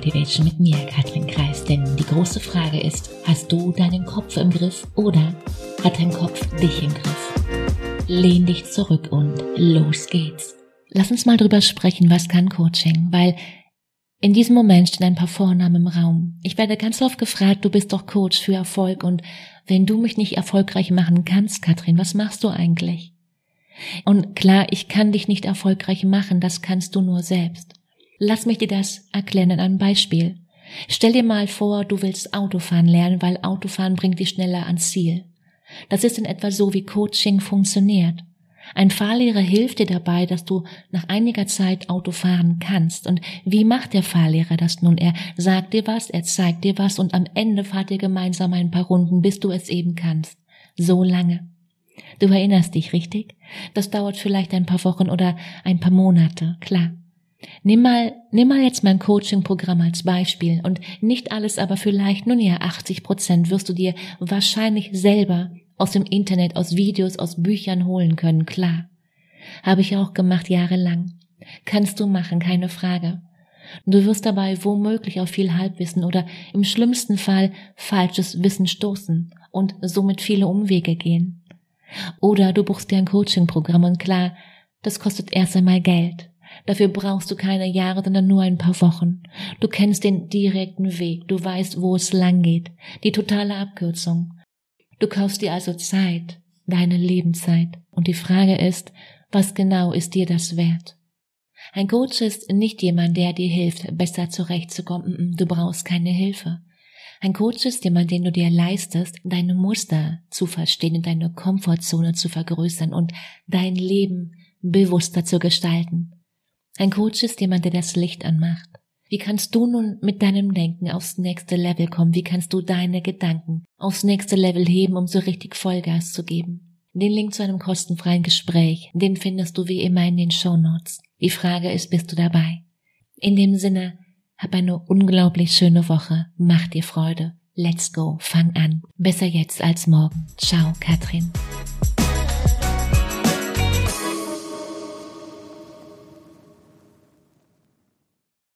Motivation mit mir, Katrin Kreis. Denn die große Frage ist, hast du deinen Kopf im Griff oder hat dein Kopf dich im Griff? Lehn dich zurück und los geht's. Lass uns mal drüber sprechen, was kann Coaching, weil in diesem Moment stehen ein paar Vornamen im Raum. Ich werde ganz oft gefragt, du bist doch Coach für Erfolg und wenn du mich nicht erfolgreich machen kannst, Katrin, was machst du eigentlich? Und klar, ich kann dich nicht erfolgreich machen, das kannst du nur selbst. Lass mich dir das erklären in einem Beispiel. Stell dir mal vor, du willst Autofahren lernen, weil Autofahren bringt dich schneller ans Ziel. Das ist in etwa so, wie Coaching funktioniert. Ein Fahrlehrer hilft dir dabei, dass du nach einiger Zeit Auto fahren kannst. Und wie macht der Fahrlehrer das nun? Er sagt dir was, er zeigt dir was und am Ende fahrt ihr gemeinsam ein paar Runden, bis du es eben kannst. So lange. Du erinnerst dich, richtig? Das dauert vielleicht ein paar Wochen oder ein paar Monate, klar. Nimm mal, nimm mal jetzt mein Coaching-Programm als Beispiel und nicht alles, aber vielleicht, nun ja, 80 Prozent wirst du dir wahrscheinlich selber aus dem Internet, aus Videos, aus Büchern holen können, klar. Habe ich auch gemacht jahrelang. Kannst du machen, keine Frage. Du wirst dabei womöglich auf viel Halbwissen oder im schlimmsten Fall falsches Wissen stoßen und somit viele Umwege gehen. Oder du buchst dir ein Coaching-Programm und klar, das kostet erst einmal Geld. Dafür brauchst du keine Jahre, sondern nur ein paar Wochen. Du kennst den direkten Weg, du weißt, wo es lang geht, die totale Abkürzung. Du kaufst dir also Zeit, deine Lebenszeit. Und die Frage ist, was genau ist dir das wert? Ein Coach ist nicht jemand, der dir hilft, besser zurechtzukommen. Du brauchst keine Hilfe. Ein Coach ist jemand, den du dir leistest, deine Muster zu verstehen und deine Komfortzone zu vergrößern und dein Leben bewusster zu gestalten. Ein Coach ist jemand, der das Licht anmacht. Wie kannst du nun mit deinem Denken aufs nächste Level kommen? Wie kannst du deine Gedanken aufs nächste Level heben, um so richtig Vollgas zu geben? Den Link zu einem kostenfreien Gespräch, den findest du wie immer in den Show Notes. Die Frage ist, bist du dabei? In dem Sinne, hab eine unglaublich schöne Woche. Mach dir Freude. Let's go. Fang an. Besser jetzt als morgen. Ciao, Katrin.